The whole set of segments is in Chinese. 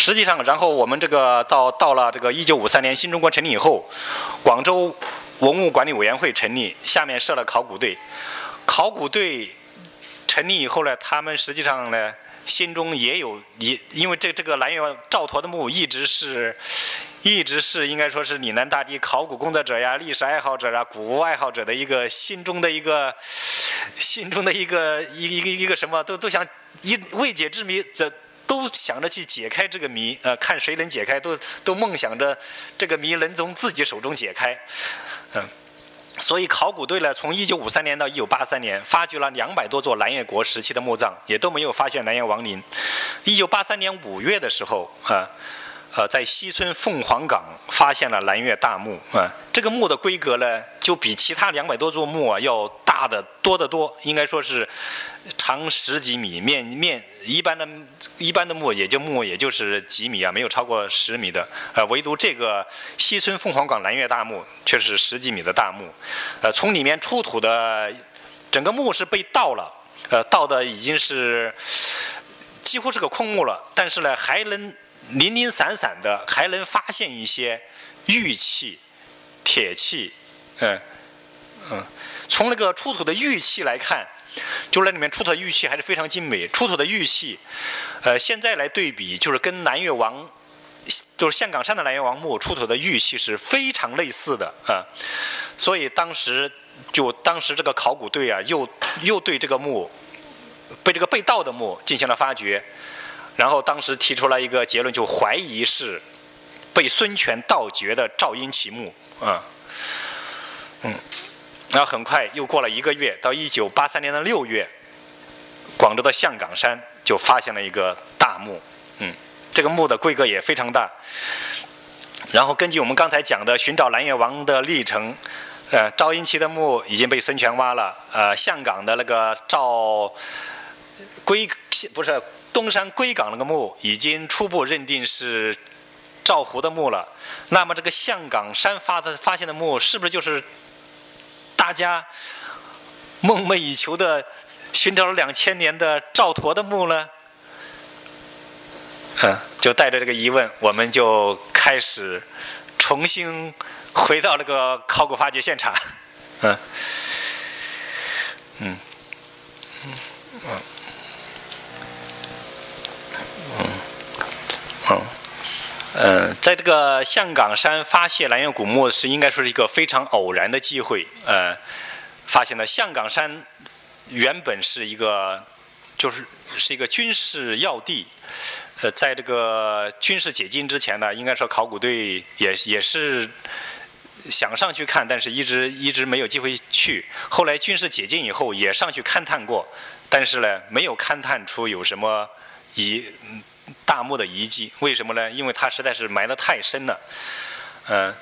实际上，然后我们这个到到了这个一九五三年新中国成立以后，广州文物管理委员会成立，下面设了考古队。考古队成立以后呢，他们实际上呢，心中也有也，因为这这个蓝月赵佗的墓一直是，一直是应该说是岭南大地考古工作者呀、历史爱好者啊、古物爱好者的一个心中的一个，心中的一个一一个一个什么，都都想一未解之谜，这。都想着去解开这个谜，呃，看谁能解开，都都梦想着这个谜能从自己手中解开，嗯，所以考古队呢，从一九五三年到一九八三年，发掘了两百多座南越国时期的墓葬，也都没有发现南越王陵。一九八三年五月的时候，啊。呃，在西村凤凰岗发现了南越大墓啊，这个墓的规格呢，就比其他两百多座墓啊要大的多得多，应该说是长十几米，面面一般的一般的墓也就墓也就是几米啊，没有超过十米的，呃，唯独这个西村凤凰岗蓝月大墓却是十几米的大墓，呃，从里面出土的整个墓是被盗了，呃，盗的已经是几乎是个空墓了，但是呢，还能。零零散散的，还能发现一些玉器、铁器，嗯嗯。从那个出土的玉器来看，就那里面出土的玉器还是非常精美。出土的玉器，呃，现在来对比，就是跟南越王，就是象岗山的南越王墓出土的玉器是非常类似的啊。所以当时就当时这个考古队啊，又又对这个墓，被这个被盗的墓进行了发掘。然后当时提出了一个结论，就怀疑是被孙权盗掘的赵婴齐墓啊，嗯，然后很快又过了一个月，到一九八三年的六月，广州的象岗山就发现了一个大墓，嗯，这个墓的规格也非常大。然后根据我们刚才讲的寻找南越王的历程，呃，赵婴齐的墓已经被孙权挖了，呃，象岗的那个赵归不是。东山归岗那个墓已经初步认定是赵胡的墓了，那么这个象岗山发的发现的墓是不是就是大家梦寐以求的寻找了两千年的赵佗的墓呢？嗯，就带着这个疑问，我们就开始重新回到那个考古发掘现场。嗯，嗯，嗯，嗯。嗯，嗯，嗯在这个象岗山发现南岳古墓是应该说是一个非常偶然的机会。呃，发现了象岗山原本是一个，就是是一个军事要地。呃，在这个军事解禁之前呢，应该说考古队也也是想上去看，但是一直一直没有机会去。后来军事解禁以后，也上去勘探过，但是呢，没有勘探出有什么遗。大墓的遗迹，为什么呢？因为它实在是埋得太深了。嗯，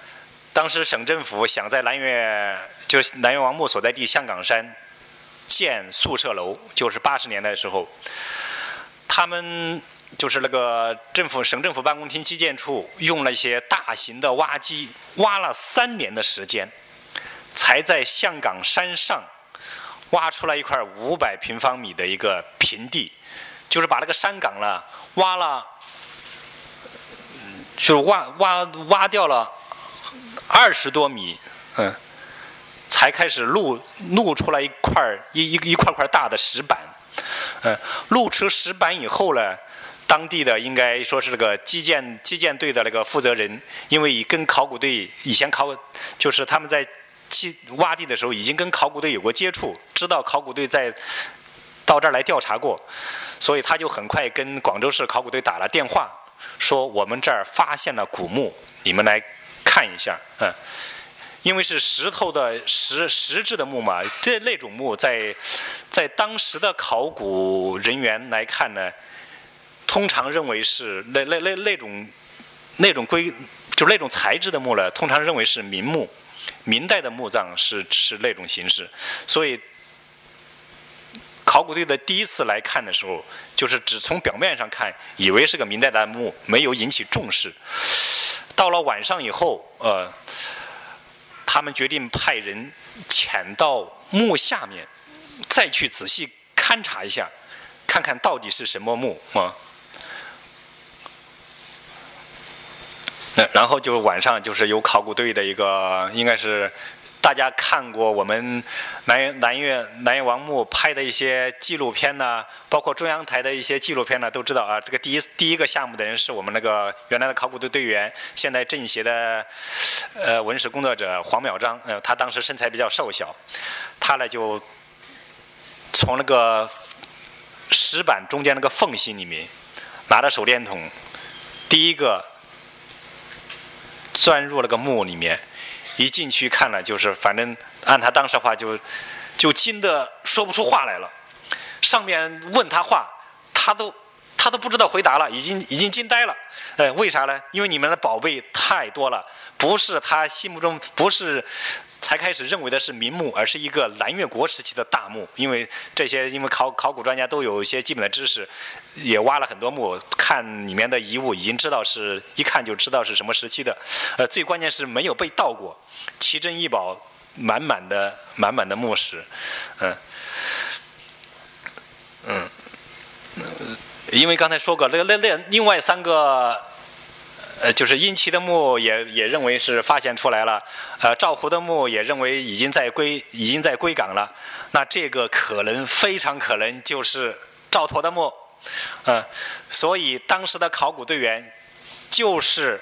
当时省政府想在南岳，就是南岳王墓所在地象岗山建宿舍楼，就是八十年代的时候，他们就是那个政府省政府办公厅基建处用了一些大型的挖机，挖了三年的时间，才在象岗山上挖出来一块五百平方米的一个平地，就是把那个山岗呢。挖了，就是挖挖挖掉了二十多米，嗯，才开始露露出来一块一一一块块大的石板，嗯，露出石板以后呢，当地的应该说是那个基建基建队的那个负责人，因为跟考古队以前考就是他们在去挖地的时候已经跟考古队有过接触，知道考古队在到这儿来调查过。所以他就很快跟广州市考古队打了电话，说我们这儿发现了古墓，你们来看一下。嗯，因为是石头的石石质的墓嘛，这那种墓在在当时的考古人员来看呢，通常认为是那那那那种那种规就那种材质的墓呢，通常认为是明墓，明代的墓葬是是那种形式，所以。考古队的第一次来看的时候，就是只从表面上看，以为是个明代的墓，没有引起重视。到了晚上以后，呃，他们决定派人潜到墓下面，再去仔细勘察一下，看看到底是什么墓啊。然后就晚上就是有考古队的一个，应该是。大家看过我们南南岳南岳王墓拍的一些纪录片呢，包括中央台的一些纪录片呢，都知道啊，这个第一第一个项目的人是我们那个原来的考古队队员，现在政协的呃文史工作者黄淼章，呃，他当时身材比较瘦小，他呢就从那个石板中间那个缝隙里面拿着手电筒，第一个钻入那个墓里面。一进去看了，就是反正按他当时话就，就惊得说不出话来了。上面问他话，他都他都不知道回答了，已经已经惊呆了。呃，为啥呢？因为你们的宝贝太多了，不是他心目中不是。才开始认为的是明墓，而是一个南越国时期的大墓。因为这些，因为考考古专家都有一些基本的知识，也挖了很多墓，看里面的遗物，已经知道是一看就知道是什么时期的。呃，最关键是没有被盗过，奇珍异宝满满的满满的墓室，嗯，嗯，因为刚才说过，那那那另外三个。呃，就是殷琦的墓也也认为是发现出来了，呃，赵胡的墓也认为已经在归已经在归港了，那这个可能非常可能就是赵佗的墓，嗯，所以当时的考古队员就是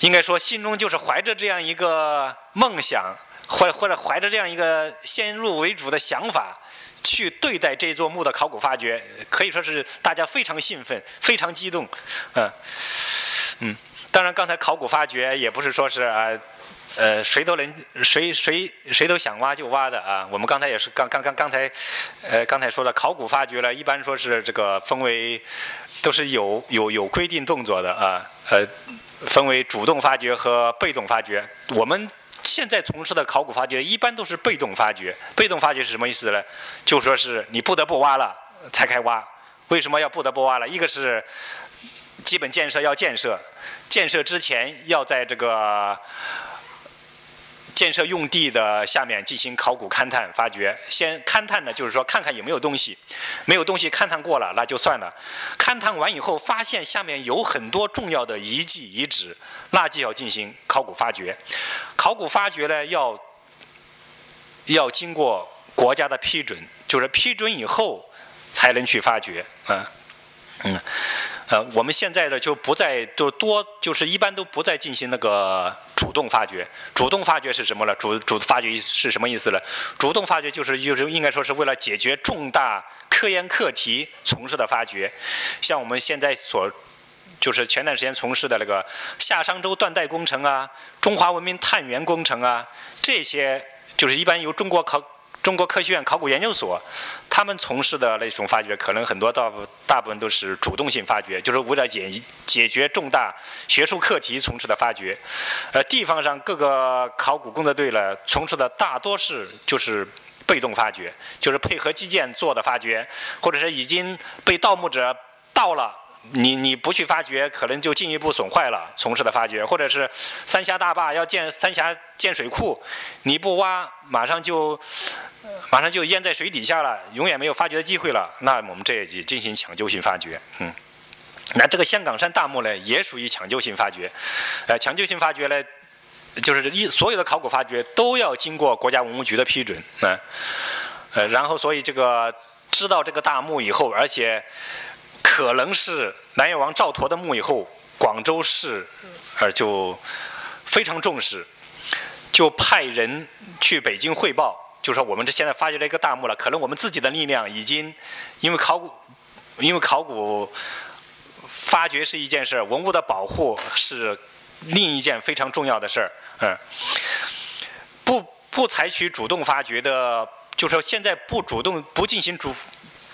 应该说心中就是怀着这样一个梦想，或或者怀着这样一个先入为主的想法去对待这座墓的考古发掘，可以说是大家非常兴奋，非常激动，嗯。嗯，当然，刚才考古发掘也不是说是啊，呃，谁都能谁谁谁都想挖就挖的啊。我们刚才也是刚刚刚刚才，呃，刚才说的考古发掘呢，一般说是这个分为都是有有有规定动作的啊，呃，分为主动发掘和被动发掘。我们现在从事的考古发掘一般都是被动发掘。被动发掘是什么意思呢？就说是你不得不挖了才开挖。为什么要不得不挖了？一个是基本建设要建设，建设之前要在这个建设用地的下面进行考古勘探发掘。先勘探呢，就是说看看有没有东西，没有东西勘探过了那就算了。勘探完以后发现下面有很多重要的遗迹遗址，那就要进行考古发掘。考古发掘呢，要要经过国家的批准，就是批准以后才能去发掘。嗯，嗯。呃，我们现在的就不再就多，就是一般都不再进行那个主动发掘。主动发掘是什么了？主主发掘是什么意思了？主动发掘就是就是应该说是为了解决重大科研课题从事的发掘。像我们现在所就是前段时间从事的那个夏商周断代工程啊，中华文明探源工程啊，这些就是一般由中国考。中国科学院考古研究所，他们从事的那种发掘，可能很多大大部分都是主动性发掘，就是为了解解决重大学术课题从事的发掘。呃，地方上各个考古工作队呢，从事的大多是就是被动发掘，就是配合基建做的发掘，或者是已经被盗墓者盗了。你你不去发掘，可能就进一步损坏了从事的发掘，或者是三峡大坝要建三峡建水库，你不挖，马上就马上就淹在水底下了，永远没有发掘的机会了。那我们这也进行抢救性发掘，嗯，那这个香港山大墓呢，也属于抢救性发掘，呃，抢救性发掘呢，就是一所有的考古发掘都要经过国家文物局的批准，嗯，呃，然后所以这个知道这个大墓以后，而且。可能是南越王赵佗的墓以后，广州市呃就非常重视，就派人去北京汇报，就说我们这现在发掘了一个大墓了，可能我们自己的力量已经因为考古，因为考古发掘是一件事，文物的保护是另一件非常重要的事儿，嗯，不不采取主动发掘的，就说现在不主动不进行主。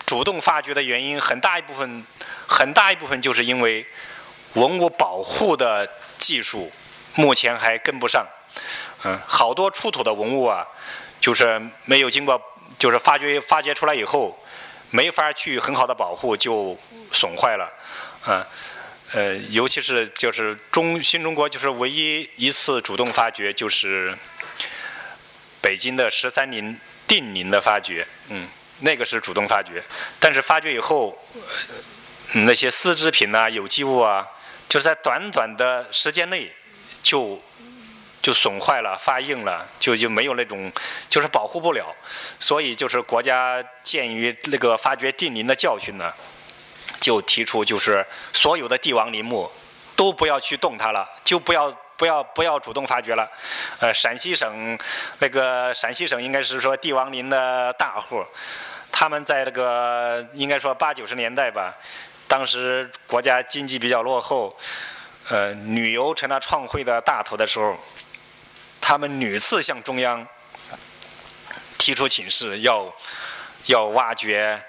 主动发掘的原因很大一部分，很大一部分就是因为文物保护的技术目前还跟不上。嗯，好多出土的文物啊，就是没有经过，就是发掘发掘出来以后，没法去很好的保护，就损坏了。嗯，呃，尤其是就是中新中国就是唯一一次主动发掘，就是北京的十三陵定陵的发掘。嗯。那个是主动发掘，但是发掘以后，那些丝织品呐、有机物啊，就是在短短的时间内就就损坏了、发硬了，就就没有那种就是保护不了，所以就是国家鉴于那个发掘定陵的教训呢，就提出就是所有的帝王陵墓都不要去动它了，就不要。不要不要主动发掘了，呃，陕西省那个陕西省应该是说帝王陵的大户，他们在那个应该说八九十年代吧，当时国家经济比较落后，呃，旅游成了创汇的大头的时候，他们屡次向中央提出请示，要要挖掘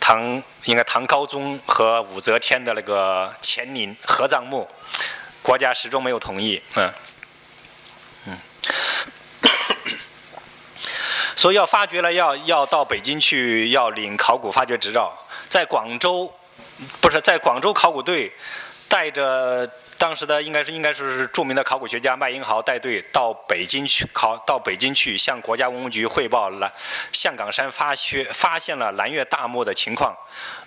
唐应该唐高宗和武则天的那个乾陵合葬墓。国家始终没有同意，嗯，嗯，所以要发掘了，要要到北京去，要领考古发掘执照。在广州，不是在广州考古队带着当时的应该是应该是著名的考古学家麦英豪带队到北京去考，到北京去向国家文物局汇报了象岗山发掘发现了蓝月大墓的情况。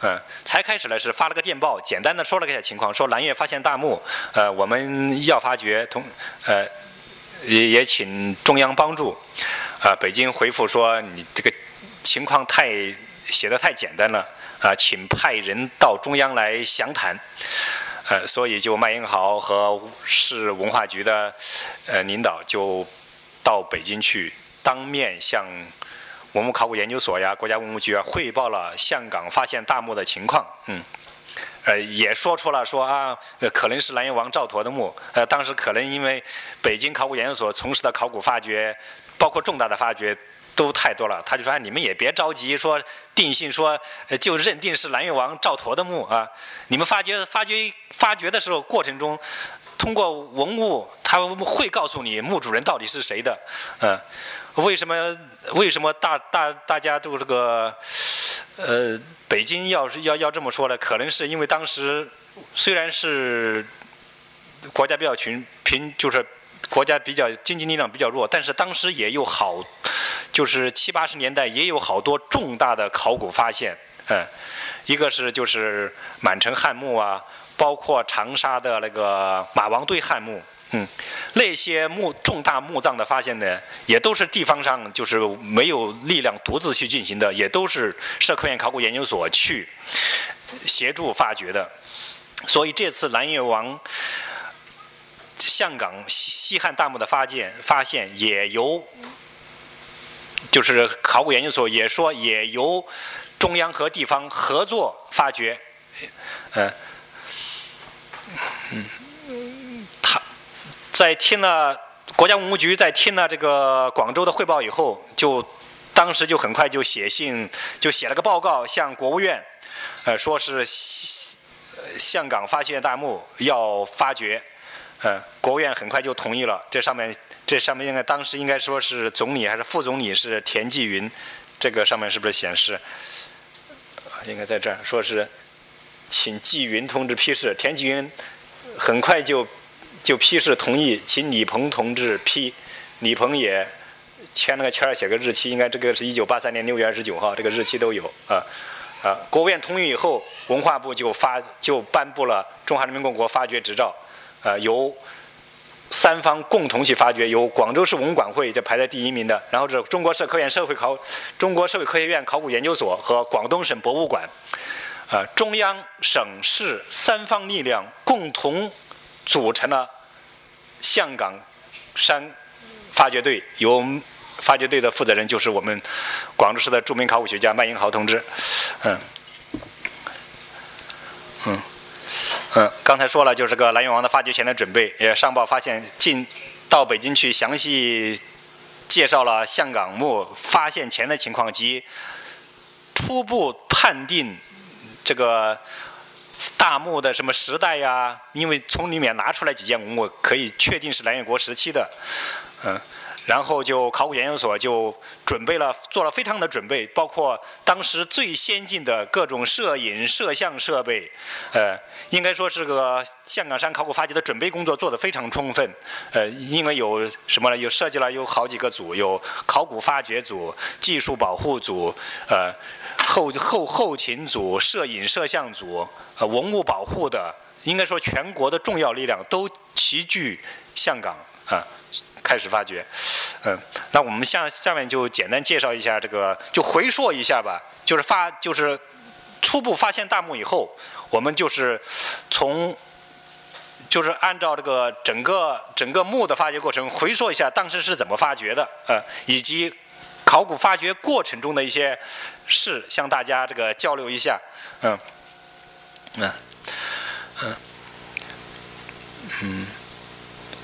嗯，才开始呢是发了个电报，简单的说了个情况，说蓝月发现大墓，呃，我们要发掘，同，呃，也也请中央帮助，啊，北京回复说你这个情况太写的太简单了，啊，请派人到中央来详谈，呃，所以就麦英豪和市文化局的呃领导就到北京去当面向。文物考古研究所呀，国家文物局啊，汇报了香港发现大墓的情况，嗯，呃，也说出了说啊，可能是南越王赵佗的墓，呃，当时可能因为北京考古研究所从事的考古发掘，包括重大的发掘都太多了，他就说你们也别着急说定性说就认定是南越王赵佗的墓啊，你们发掘发掘发掘的时候过程中，通过文物他会告诉你墓主人到底是谁的，嗯。为什么为什么大大大家都这个，呃，北京要是要要这么说呢？可能是因为当时虽然是国家比较穷贫，就是国家比较经济力量比较弱，但是当时也有好，就是七八十年代也有好多重大的考古发现，嗯，一个是就是满城汉墓啊，包括长沙的那个马王堆汉墓。嗯，那些墓重大墓葬的发现呢，也都是地方上就是没有力量独自去进行的，也都是社科院考古研究所去协助发掘的。所以这次南越王象岗西西汉大墓的发现，发现也由就是考古研究所也说也由中央和地方合作发掘，嗯，嗯。他在听了国家文物局在听了这个广州的汇报以后，就当时就很快就写信，就写了个报告向国务院，呃，说是香港发现大墓要发掘，呃，国务院很快就同意了。这上面这上面应该当时应该说是总理还是副总理是田纪云，这个上面是不是显示？应该在这儿，说是请纪云同志批示。田纪云很快就。就批示同意，请李鹏同志批，李鹏也签了个签儿，写个日期，应该这个是一九八三年六月二十九号，这个日期都有啊啊。国务院同意以后，文化部就发就颁布了中华人民共和国发掘执照，呃，由三方共同去发掘，由广州市文管会就排在第一名的，然后是中国社科院社会考中国社会科学院考古研究所和广东省博物馆，呃，中央、省市三方力量共同。组成了香港山发掘队，由发掘队的负责人就是我们广州市的著名考古学家麦英豪同志。嗯，嗯，嗯，刚才说了，就是个南越王的发掘前的准备。也上报发现，进到北京去详细介绍了象岗墓发现前的情况及初步判定这个。大墓的什么时代呀？因为从里面拿出来几件文物，可以确定是南越国时期的，嗯，然后就考古研究所就准备了，做了非常的准备，包括当时最先进的各种摄影摄像设备，呃，应该说是个象岗山考古发掘的准备工作做得非常充分，呃，因为有什么呢？有设计了有好几个组，有考古发掘组、技术保护组，呃。后后后勤组、摄影摄像组、呃文物保护的应该说全国的重要力量都齐聚香港啊，开始发掘。嗯，那我们下下面就简单介绍一下这个，就回溯一下吧。就是发，就是初步发现大墓以后，我们就是从，就是按照这个整个整个墓的发掘过程，回溯一下当时是怎么发掘的，呃，以及考古发掘过程中的一些事，向大家这个交流一下。嗯，嗯，嗯，嗯，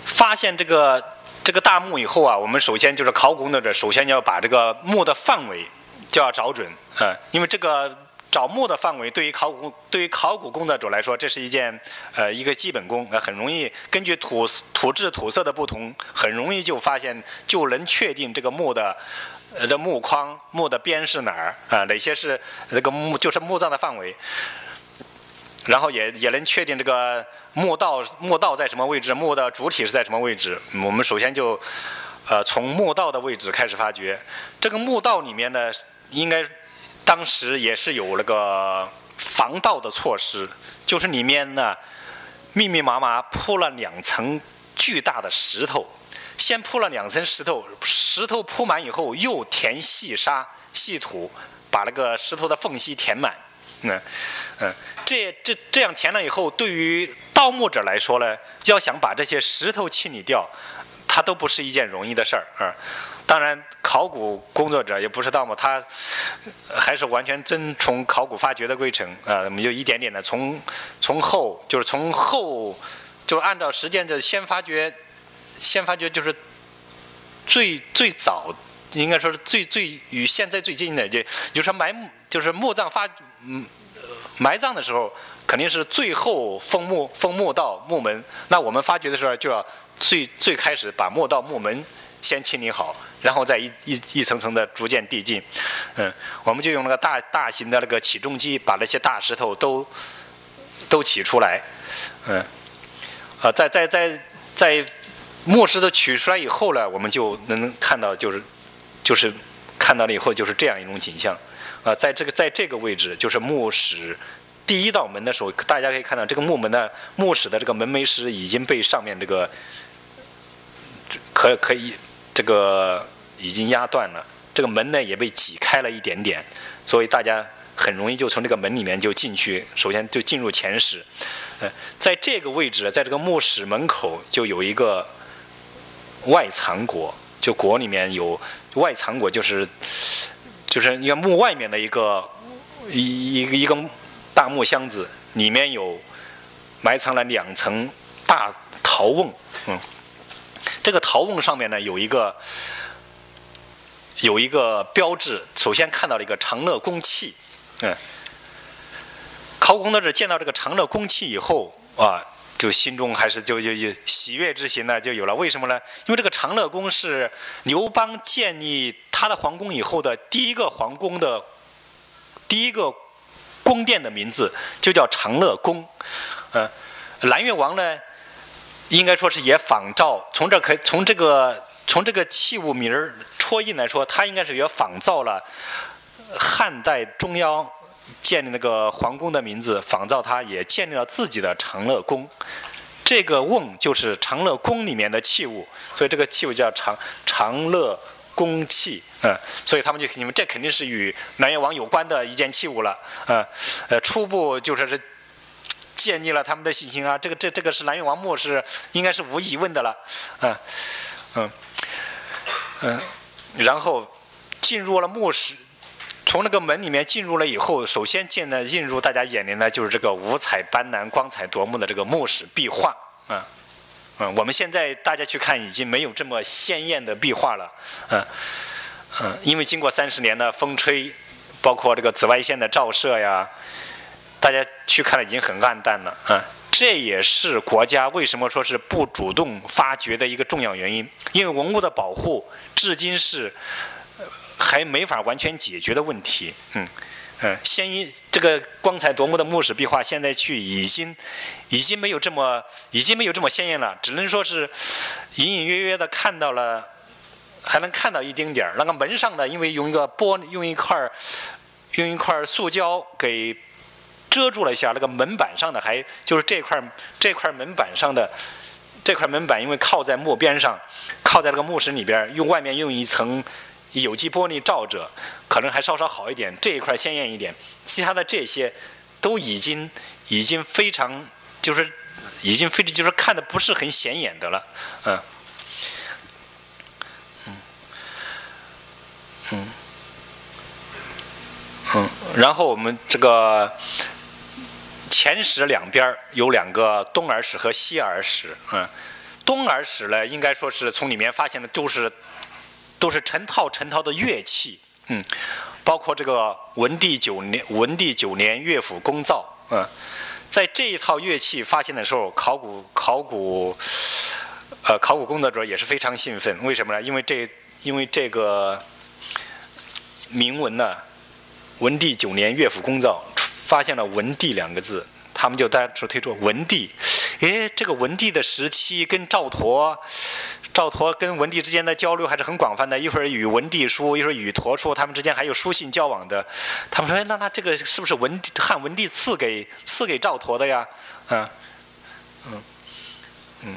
发现这个这个大墓以后啊，我们首先就是考古工作者，首先要把这个墓的范围就要找准。呃，因为这个找墓的范围对于考古对于考古工作者来说，这是一件呃一个基本功，呃很容易根据土土质土色的不同，很容易就发现就能确定这个墓的呃的墓框墓的边是哪儿啊，哪些是那个墓就是墓葬的范围，然后也也能确定这个墓道墓道在什么位置，墓的主体是在什么位置。我们首先就呃从墓道的位置开始发掘，这个墓道里面呢应该。当时也是有那个防盗的措施，就是里面呢密密麻麻铺了两层巨大的石头，先铺了两层石头，石头铺满以后又填细沙细土，把那个石头的缝隙填满。嗯嗯，这这这样填了以后，对于盗墓者来说呢，要想把这些石头清理掉，它都不是一件容易的事儿啊。当然，考古工作者也不是盗墓，他还是完全遵从考古发掘的规程啊。我们就一点点的从从后，就是从后，就是按照时间的先发掘，先发掘就是最最早，应该说是最最与现在最近的，就就是埋就是墓葬发嗯埋葬的时候，肯定是最后封墓封墓道墓门。那我们发掘的时候，就要最最开始把墓道墓门先清理好。然后再一一一层层的逐渐递进，嗯，我们就用那个大大型的那个起重机，把那些大石头都都起出来，嗯，啊，在在在在墓石都取出来以后呢，我们就能看到就是就是看到了以后就是这样一种景象，啊，在这个在这个位置就是墓室第一道门的时候，大家可以看到这个墓门的墓室的这个门楣石已经被上面这个可可以。这个已经压断了，这个门呢也被挤开了一点点，所以大家很容易就从这个门里面就进去。首先就进入前室，呃，在这个位置，在这个墓室门口就有一个外藏椁，就椁里面有外藏椁，就是就是你看墓外面的一个一一个一个大木箱子，里面有埋藏了两层大陶瓮，嗯。这个陶瓮上面呢有一个有一个标志，首先看到了一个长乐宫器，嗯，考古工作者见到这个长乐宫器以后啊，就心中还是就就就喜悦之情呢就有了。为什么呢？因为这个长乐宫是刘邦建立他的皇宫以后的第一个皇宫的第一个宫殿的名字就叫长乐宫，嗯，蓝越王呢。应该说是也仿照，从这可从这个从这个器物名儿戳印来说，他应该是也仿造了汉代中央建立那个皇宫的名字，仿造它也建立了自己的长乐宫。这个瓮就是长乐宫里面的器物，所以这个器物叫长长乐宫器。嗯，所以他们就你们这肯定是与南越王有关的一件器物了。嗯，呃，初步就说是。建立了他们的信心啊！这个这这个是南越王墓是应该是无疑问的了，嗯嗯嗯，然后进入了墓室，从那个门里面进入了以后，首先见的映入大家眼帘的就是这个五彩斑斓、光彩夺目的这个墓室壁画，嗯嗯，我们现在大家去看已经没有这么鲜艳的壁画了，嗯嗯，因为经过三十年的风吹，包括这个紫外线的照射呀。大家去看了，已经很暗淡了啊！这也是国家为什么说是不主动发掘的一个重要原因，因为文物的保护至今是还没法完全解决的问题。嗯嗯，鲜一这个光彩夺目的墓室壁画，现在去已经已经没有这么已经没有这么鲜艳了，只能说是隐隐约约的看到了，还能看到一丁点儿。那个门上的，因为用一个玻用一块用一块塑胶给。遮住了一下，那个门板上的还就是这块这块门板上的这块门板，因为靠在墓边上，靠在那个墓室里边，用外面用一层有机玻璃罩着，可能还稍稍好一点，这一块鲜艳一点，其他的这些都已经已经非常就是已经非常就是看的不是很显眼的了，嗯。嗯，嗯，然后我们这个前室两边有两个东耳室和西耳室，嗯，东耳室呢，应该说是从里面发现的都是都是成套成套的乐器，嗯，包括这个文帝九年文帝九年乐府宫造，嗯，在这一套乐器发现的时候，考古考古呃考古工作者也是非常兴奋，为什么呢？因为这因为这个。铭文呢？文帝九年乐府宫造发现了“文帝”两个字，他们就单纯推出“文帝”。哎，这个文帝的时期跟赵佗，赵佗跟文帝之间的交流还是很广泛的。一会儿与文帝书，一会儿与佗书，他们之间还有书信交往的。他们说：“那那这个是不是文汉文帝赐给赐给赵佗的呀？”嗯，嗯，嗯。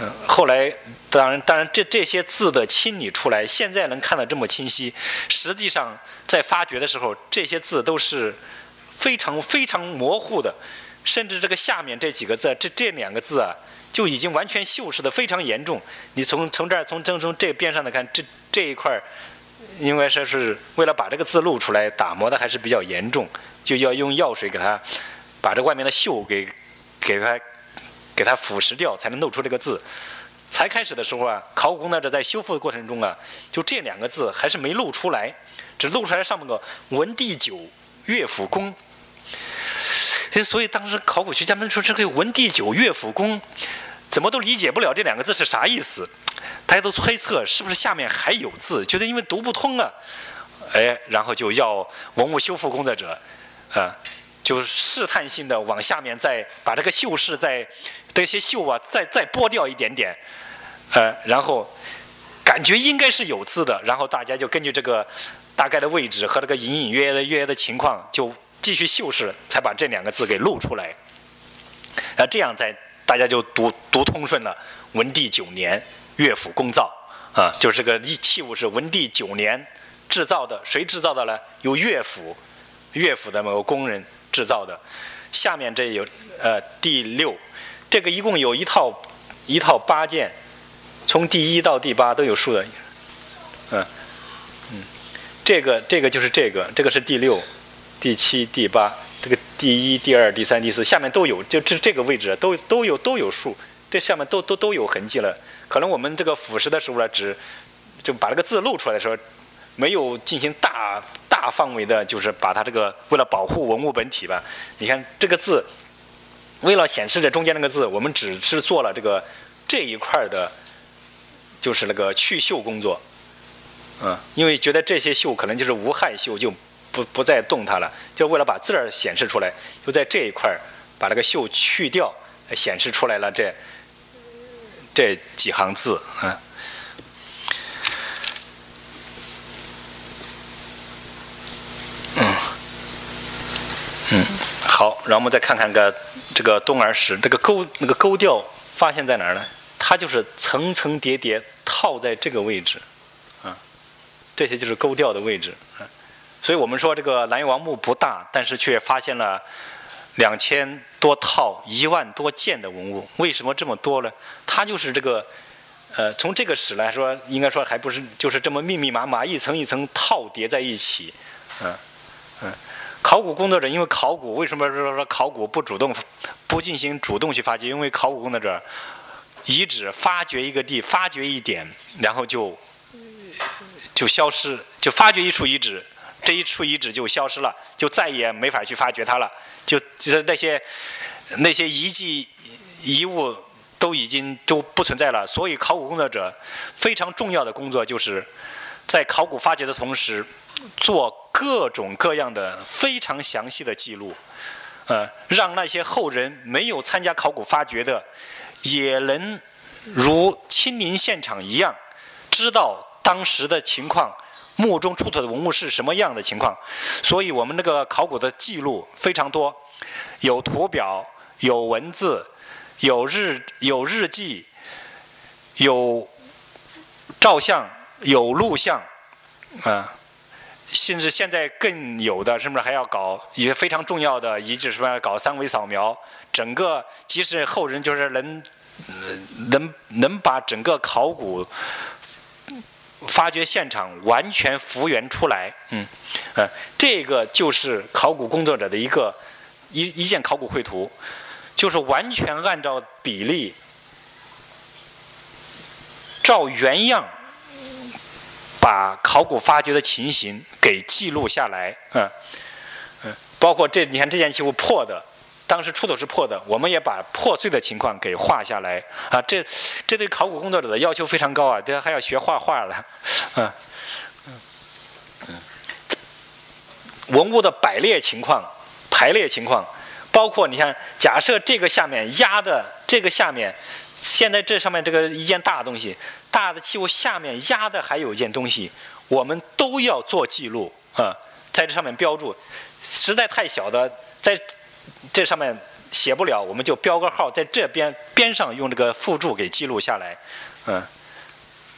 嗯，后来当然当然这这些字的清理出来，现在能看得这么清晰。实际上在发掘的时候，这些字都是非常非常模糊的，甚至这个下面这几个字，这这两个字啊，就已经完全锈蚀的非常严重。你从从这儿从从从这边上来看，这这一块儿，应该说是为了把这个字露出来，打磨的还是比较严重，就要用药水给它把这外面的锈给给它。给它腐蚀掉，才能露出这个字。才开始的时候啊，考古工作者在修复的过程中啊，就这两个字还是没露出来，只露出来上面个“文帝九乐府宫”。所以当时考古学家们说：“这个文帝九乐府宫，怎么都理解不了这两个字是啥意思？”大家都猜测是不是下面还有字，觉得因为读不通啊，哎，然后就要文物修复工作者，啊。就试探性的往下面再把这个锈蚀再这些锈啊再再剥掉一点点，呃，然后感觉应该是有字的，然后大家就根据这个大概的位置和这个隐隐约约的约约的情况，就继续修饰，才把这两个字给露出来。那，这样在大家就读读通顺了。文帝九年乐府宫造啊，就是这个器物是文帝九年制造的，谁制造的呢？由乐府乐府的某个工人。制造的，下面这有呃第六，这个一共有一套一套八件，从第一到第八都有数的，嗯嗯，这个这个就是这个，这个是第六、第七、第八，这个第一、第二、第三、第四，下面都有，就这这个位置都都有都有数，这下面都都都有痕迹了。可能我们这个腐蚀的时候呢，只就把这个字露出来的时候。没有进行大大范围的，就是把它这个为了保护文物本体吧。你看这个字，为了显示这中间那个字，我们只是做了这个这一块的，就是那个去锈工作。嗯，因为觉得这些锈可能就是无害锈，就不不再动它了。就为了把字儿显示出来，就在这一块儿把那个锈去掉，显示出来了这这几行字啊。嗯，好，然后我们再看看个这个东耳石，这个钩那个钩吊发现在哪儿呢？它就是层层叠叠套在这个位置，啊，这些就是钩吊的位置，啊，所以我们说这个南越王墓不大，但是却发现了两千多套、一万多件的文物。为什么这么多呢？它就是这个，呃，从这个史来说，应该说还不是就是这么密密麻麻一层一层套叠在一起，嗯，嗯。考古工作者因为考古为什么说说考古不主动不进行主动去发掘？因为考古工作者遗址发掘一个地，发掘一点，然后就就消失，就发掘一处遗址，这一处遗址就消失了，就再也没法去发掘它了，就就是那些那些遗迹遗物都已经都不存在了。所以考古工作者非常重要的工作就是在考古发掘的同时。做各种各样的非常详细的记录，呃，让那些后人没有参加考古发掘的，也能如亲临现场一样，知道当时的情况，墓中出土的文物是什么样的情况，所以我们那个考古的记录非常多，有图表，有文字，有日有日记，有照相，有录像，啊。甚至现在更有的，是不是还要搞一些非常重要的遗址？是吧？搞三维扫描，整个即使后人就是能能能把整个考古发掘现场完全复原出来，嗯，呃，这个就是考古工作者的一个一一件考古绘图，就是完全按照比例照原样。把考古发掘的情形给记录下来，嗯，嗯，包括这，你看这件器物破的，当时出土是破的，我们也把破碎的情况给画下来，啊，这这对考古工作者的要求非常高啊，这还要学画画了，嗯，嗯，文物的摆列情况、排列情况，包括你看，假设这个下面压的这个下面。现在这上面这个一件大东西，大的器物下面压的还有一件东西，我们都要做记录啊，在这上面标注。实在太小的，在这上面写不了，我们就标个号，在这边边上用这个附注给记录下来，嗯，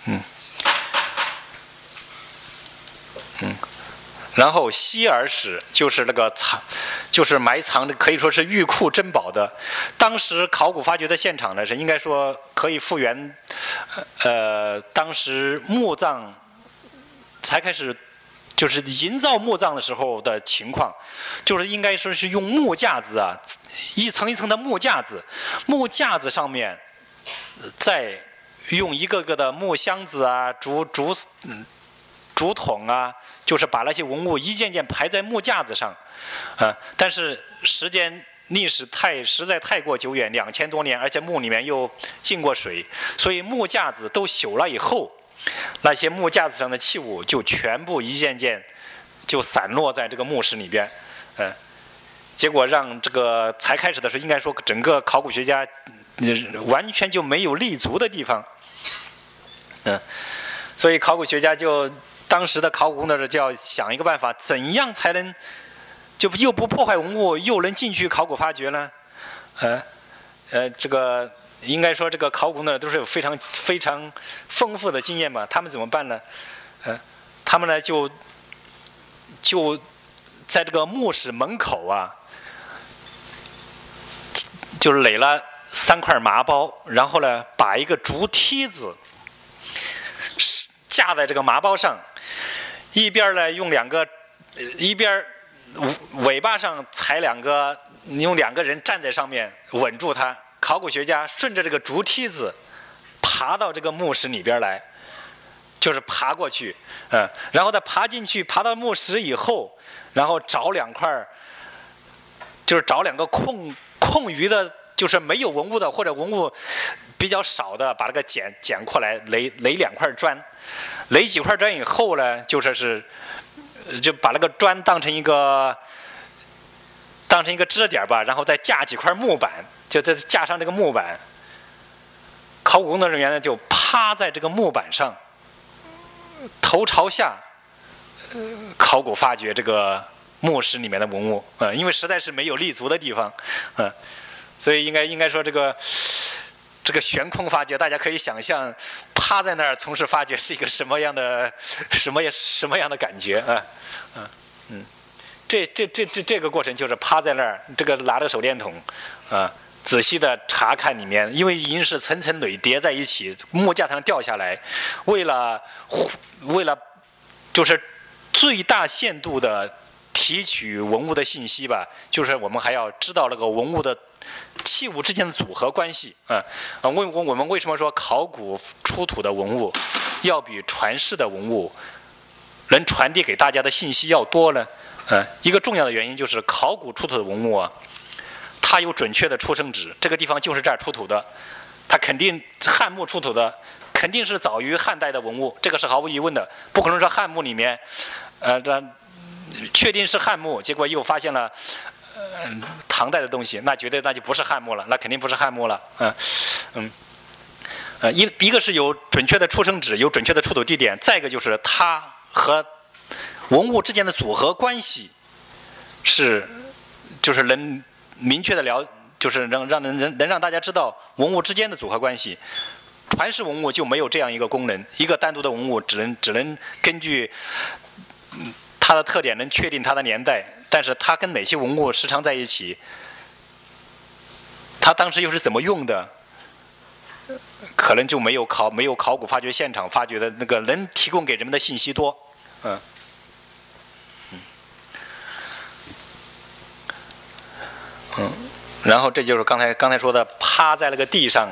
嗯，嗯。然后希尔史就是那个藏，就是埋藏的，可以说是玉库珍宝的。当时考古发掘的现场呢，是应该说可以复原，呃，当时墓葬才开始，就是营造墓葬的时候的情况，就是应该说是用木架子啊，一层一层的木架子，木架子上面再用一个个的木箱子啊，竹竹竹筒啊。就是把那些文物一件件排在木架子上，啊，但是时间历史太实在太过久远，两千多年，而且墓里面又进过水，所以木架子都朽了以后，那些木架子上的器物就全部一件件就散落在这个墓室里边，嗯，结果让这个才开始的时候，应该说整个考古学家完全就没有立足的地方，嗯，所以考古学家就。当时的考古工作者就要想一个办法，怎样才能就又不破坏文物，又能进去考古发掘呢？呃，呃，这个应该说这个考古呢都是有非常非常丰富的经验嘛。他们怎么办呢？呃，他们呢就就在这个墓室门口啊，就垒了三块麻包，然后呢把一个竹梯子架在这个麻包上。一边呢用两个，一边尾巴上踩两个，用两个人站在上面稳住它。考古学家顺着这个竹梯子爬到这个墓室里边来，就是爬过去，嗯，然后再爬进去，爬到墓室以后，然后找两块就是找两个空空余的，就是没有文物的或者文物比较少的，把那个捡捡过来垒垒两块砖。垒几块砖以后呢，就说是，就把那个砖当成一个，当成一个支点吧，然后再架几块木板，就再架上这个木板。考古工作人员呢，就趴在这个木板上，头朝下，考古发掘这个墓室里面的文物。嗯，因为实在是没有立足的地方，嗯，所以应该应该说这个。这个悬空发掘，大家可以想象，趴在那儿从事发掘是一个什么样的、什么什么样的感觉啊？嗯嗯，这这这这这个过程就是趴在那儿，这个拿着手电筒，啊，仔细的查看里面，因为已经是层层垒叠在一起，木架上掉下来，为了为了就是最大限度的提取文物的信息吧，就是我们还要知道那个文物的。器物之间的组合关系，啊啊，为我我们为什么说考古出土的文物要比传世的文物能传递给大家的信息要多呢？嗯，一个重要的原因就是考古出土的文物啊，它有准确的出生址，这个地方就是这儿出土的，它肯定汉墓出土的，肯定是早于汉代的文物，这个是毫无疑问的，不可能说汉墓里面，呃，这确定是汉墓，结果又发现了。嗯，唐代的东西，那绝对那就不是汉墓了，那肯定不是汉墓了。嗯，嗯，呃，一一个是有准确的出生址，有准确的出土地点，再一个就是它和文物之间的组合关系是，就是能明确的了，就是能让能能能让大家知道文物之间的组合关系。传世文物就没有这样一个功能，一个单独的文物只能只能根据它的特点能确定它的年代，但是它跟哪些文物时常在一起，它当时又是怎么用的？可能就没有考没有考古发掘现场发掘的那个能提供给人们的信息多，嗯，嗯，然后这就是刚才刚才说的趴在那个地上，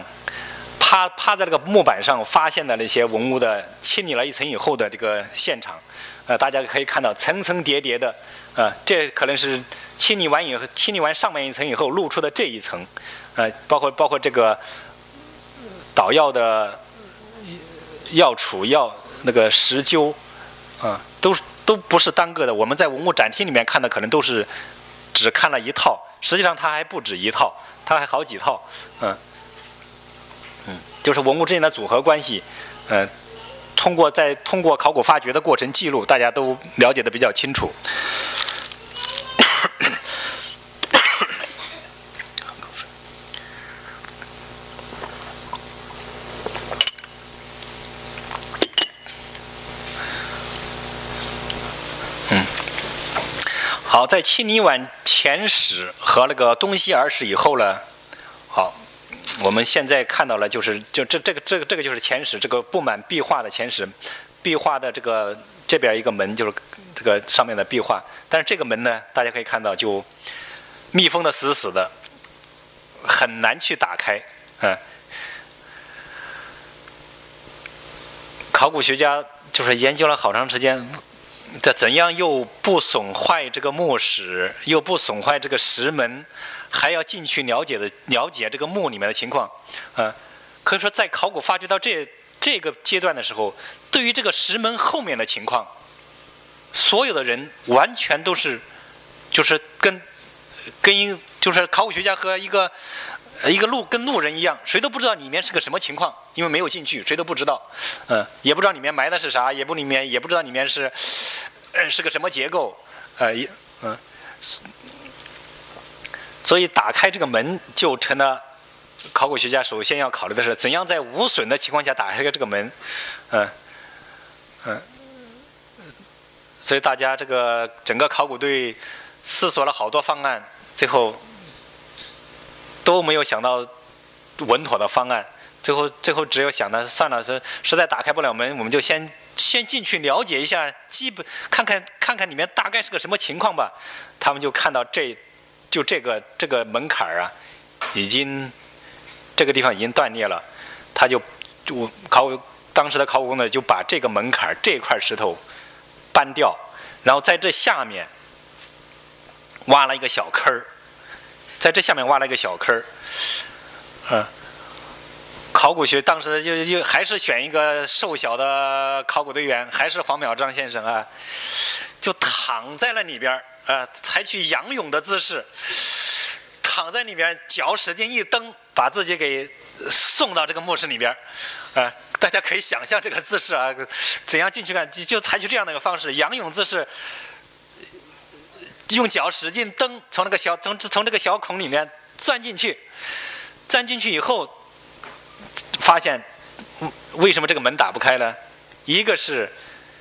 趴趴在那个木板上发现的那些文物的清理了一层以后的这个现场，呃，大家可以看到层层叠叠的，呃，这可能是清理完以后清理完上面一层以后露出的这一层，呃，包括包括这个。捣药的药杵、药那个石臼，啊，都都不是单个的。我们在文物展厅里面看的，可能都是只看了一套，实际上它还不止一套，它还好几套，嗯，嗯，就是文物之间的组合关系，嗯，通过在通过考古发掘的过程记录，大家都了解的比较清楚。好，在清理完前史和那个东西耳史以后呢，好，我们现在看到了就是就这这个这个这个就是前史，这个布满壁画的前史，壁画的这个这边一个门就是这个上面的壁画，但是这个门呢，大家可以看到就密封的死死的，很难去打开，嗯，考古学家就是研究了好长时间。这怎样又不损坏这个墓室，又不损坏这个石门，还要进去了解的了解这个墓里面的情况，啊，可以说在考古发掘到这这个阶段的时候，对于这个石门后面的情况，所有的人完全都是，就是跟跟一就是考古学家和一个。一个路跟路人一样，谁都不知道里面是个什么情况，因为没有进去，谁都不知道，嗯，也不知道里面埋的是啥，也不里面也不知道里面是，是个什么结构，呃，也嗯，所以打开这个门就成了考古学家首先要考虑的是怎样在无损的情况下打开这个门，嗯，嗯，所以大家这个整个考古队思索了好多方案，最后。都没有想到稳妥的方案，最后最后只有想到算了，是实在打开不了门，我们就先先进去了解一下，基本看看看看里面大概是个什么情况吧。他们就看到这就这个这个门槛啊，已经这个地方已经断裂了，他就就考古当时的考古工呢就把这个门槛这块石头搬掉，然后在这下面挖了一个小坑儿。在这下面挖了一个小坑儿，嗯，考古学当时就就还是选一个瘦小的考古队员，还是黄淼章先生啊，就躺在了里边儿啊，采取仰泳的姿势，躺在里边，脚使劲一蹬，把自己给送到这个墓室里边儿，啊，大家可以想象这个姿势啊，怎样进去看，就就采取这样的一个方式，仰泳姿势。用脚使劲蹬，从那个小从从这个小孔里面钻进去，钻进去以后，发现为什么这个门打不开呢？一个是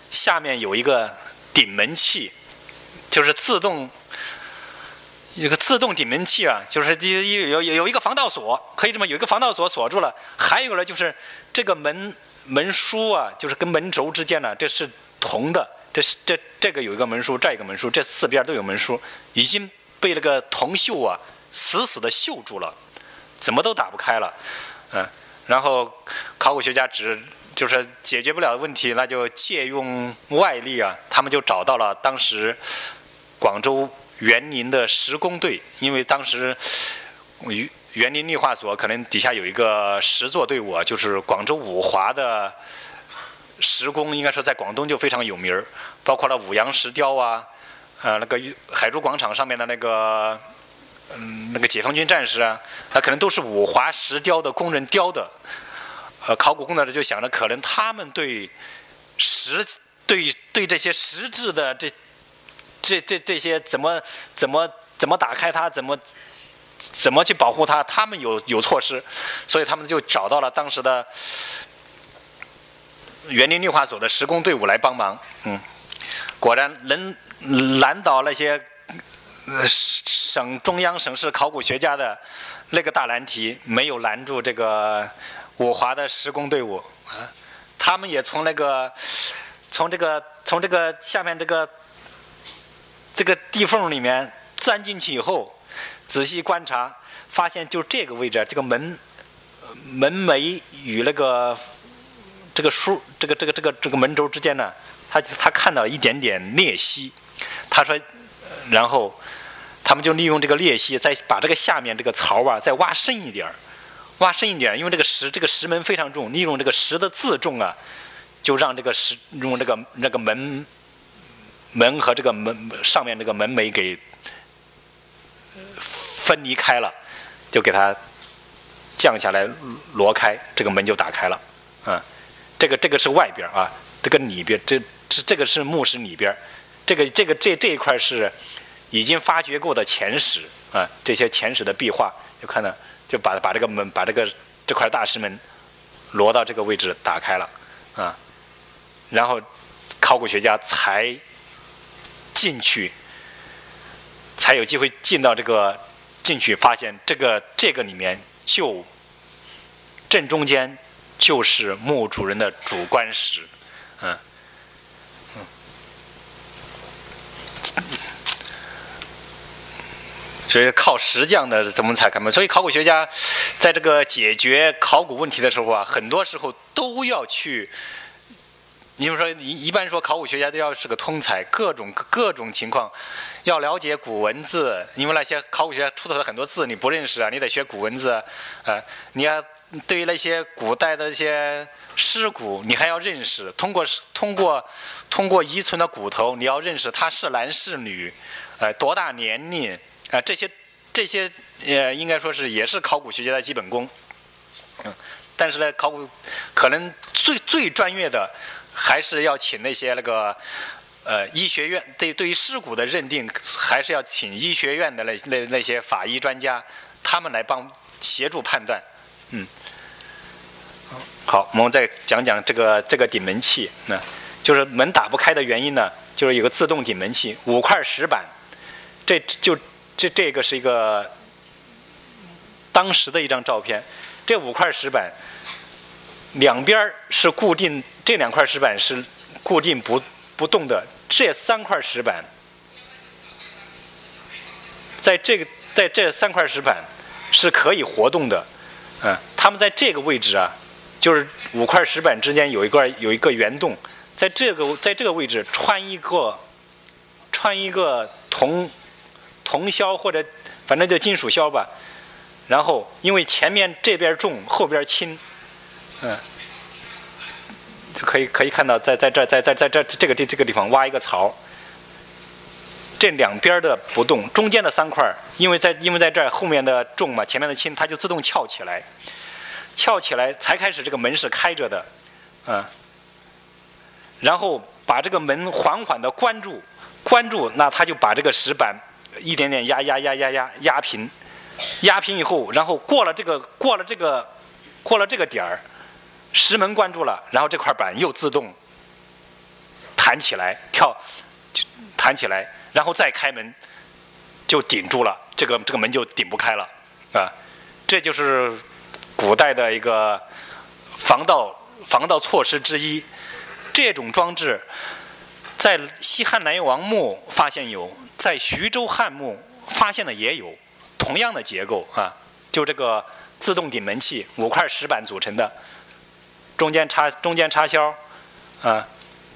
下面有一个顶门器，就是自动有个自动顶门器啊，就是有有有有一个防盗锁，可以这么有一个防盗锁锁住了。还有呢，就是这个门门书啊，就是跟门轴之间呢，这是铜的。这这这个有一个门书，这一个门书，这四边都有门书，已经被那个铜锈啊死死的锈住了，怎么都打不开了，嗯，然后考古学家只就是解决不了的问题，那就借用外力啊，他们就找到了当时广州园林的施工队，因为当时园园林绿化所可能底下有一个十座队伍啊，就是广州五华的。石工应该说在广东就非常有名儿，包括了五羊石雕啊，呃，那个海珠广场上面的那个，嗯，那个解放军战士啊，那可能都是五华石雕的工人雕的。呃，考古工作者就想着，可能他们对石对对这些实质的这这这这些怎么怎么怎么打开它，怎么怎么去保护它，他们有有措施，所以他们就找到了当时的园林绿化所的施工队伍来帮忙。嗯，果然能拦倒那些省中央省市考古学家的那个大难题，没有拦住这个五华的施工队伍啊。他们也从那个从这个从这个下面这个这个地缝里面钻进去以后，仔细观察，发现就这个位置，这个门门楣与那个这个书这个这个这个这个门轴之间呢，他他看到一点点裂隙，他说，然后他们就利用这个裂隙，再把这个下面这个槽啊再挖深一点儿。挖深一点，因为这个石这个石门非常重，利用这个石的自重啊，就让这个石用这个那个门门和这个门上面这个门楣给分离开了，就给它降下来挪开，这个门就打开了。啊，这个这个是外边啊，这个里边这这这个是墓室里边，这个这个这这一块是已经发掘过的前史啊，这些前史的壁画就看到。就把把这个门，把这个这块大石门挪到这个位置打开了，啊，然后考古学家才进去，才有机会进到这个进去，发现这个这个里面就正中间就是墓主人的主观史，嗯。嗯所以靠石匠的怎么才开门？所以考古学家在这个解决考古问题的时候啊，很多时候都要去。你比如说，一一般说考古学家都要是个通才，各种各种情况要了解古文字，因为那些考古学家出土的很多字你不认识啊，你得学古文字。呃，你要对于那些古代的一些尸骨，你还要认识。通过通过通过遗存的骨头，你要认识他是男是女，呃，多大年龄。啊，这些这些呃，应该说是也是考古学家的基本功。嗯，但是呢，考古可能最最专业的，还是要请那些那个呃医学院对对于尸骨的认定，还是要请医学院的那那那些法医专家，他们来帮协助判断。嗯，好，我们再讲讲这个这个顶门器，那就是门打不开的原因呢，就是有个自动顶门器，五块石板，这就。这这个是一个当时的一张照片，这五块石板两边是固定，这两块石板是固定不不动的，这三块石板在这个在这三块石板是可以活动的，嗯，他们在这个位置啊，就是五块石板之间有一块有一个圆洞，在这个在这个位置穿一个穿一个铜。铜销或者反正就金属销吧，然后因为前面这边重后边轻，嗯，可以可以看到在在这在在在这这个地这个地方挖一个槽，这两边的不动，中间的三块因为在因为在这儿后面的重嘛，前面的轻，它就自动翘起来，翘起来才开始这个门是开着的，嗯，然后把这个门缓缓的关住，关住，那他就把这个石板。一点点压压压压压压平，压平以后，然后过了这个过了这个过了这个点儿，石门关住了，然后这块板又自动弹起来跳，弹起来，然后再开门就顶住了，这个这个门就顶不开了啊！这就是古代的一个防盗防盗措施之一。这种装置在西汉南越王墓发现有。在徐州汉墓发现的也有同样的结构啊，就这个自动顶门器，五块石板组成的，中间插中间插销，啊，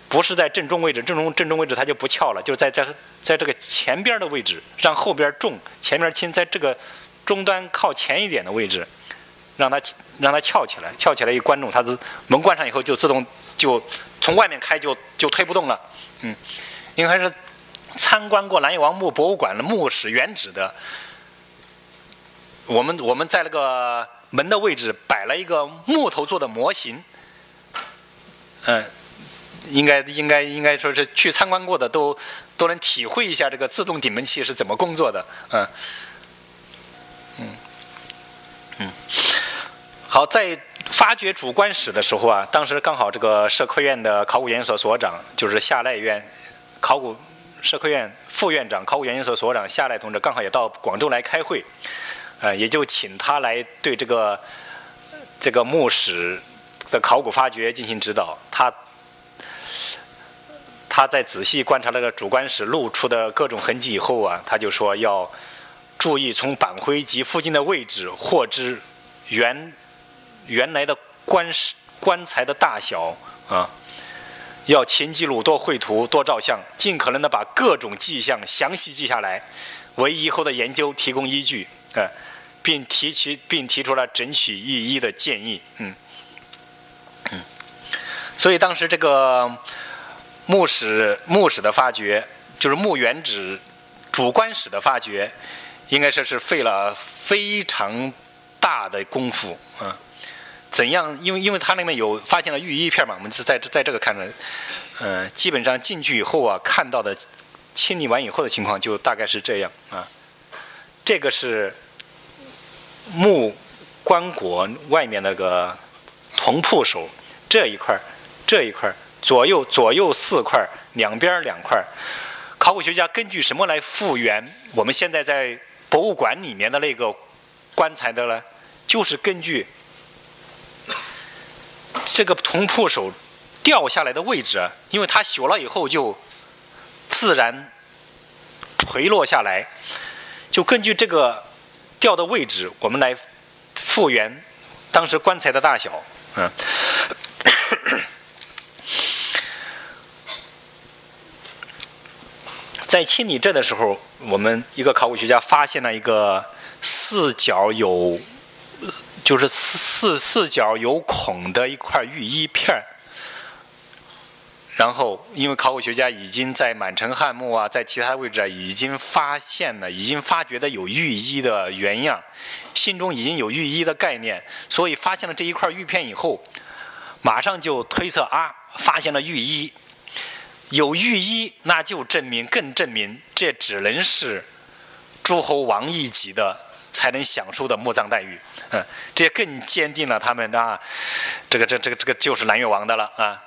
不是在正中位置，正中正中位置它就不翘了，就在这在这个前边的位置，让后边重，前边轻，在这个终端靠前一点的位置，让它让它翘起来，翘起来一关住，它是门关上以后就自动就从外面开就就推不动了，嗯，应该是。参观过南越王墓博物馆的墓室原址的，我们我们在那个门的位置摆了一个木头做的模型，嗯，应该应该应该说是去参观过的都都能体会一下这个自动顶门器是怎么工作的，嗯，嗯，嗯，好，在发掘主棺室的时候啊，当时刚好这个社科院的考古研究所所长就是夏赖院，考古社科院副院长、考古研究所所长夏赖同志刚好也到广州来开会，呃，也就请他来对这个这个墓室的考古发掘进行指导，他。他在仔细观察那个主棺室露出的各种痕迹以后啊，他就说要注意从板灰及附近的位置获知原原来的棺棺材的大小啊，要勤记录、多绘图、多照相，尽可能的把各种迹象详细记下来，为以后的研究提供依据啊，并提取并提出了整取寓一的建议，嗯嗯，所以当时这个。墓室墓室的发掘，就是墓原址主棺室的发掘，应该说是费了非常大的功夫啊。怎样？因为因为它那边有发现了玉衣片嘛，我们是在在这个看着，嗯，基本上进去以后啊，看到的清理完以后的情况就大概是这样啊。这个是木棺椁外面那个铜铺首这一块这一块左右左右四块，两边两块。考古学家根据什么来复原我们现在在博物馆里面的那个棺材的呢？就是根据这个铜铺首掉下来的位置，因为它朽了以后就自然垂落下来，就根据这个掉的位置，我们来复原当时棺材的大小，嗯。在清理这的时候，我们一个考古学家发现了一个四角有，就是四四四角有孔的一块玉衣片。然后，因为考古学家已经在满城汉墓啊，在其他位置啊，已经发现了，已经发掘的有玉衣的原样，心中已经有玉衣的概念，所以发现了这一块玉片以后，马上就推测啊，发现了玉衣。有御医，那就证明更证明这只能是诸侯王一级的才能享受的墓葬待遇，嗯，这也更坚定了他们啊，这个这这个这个就是南越王的了啊。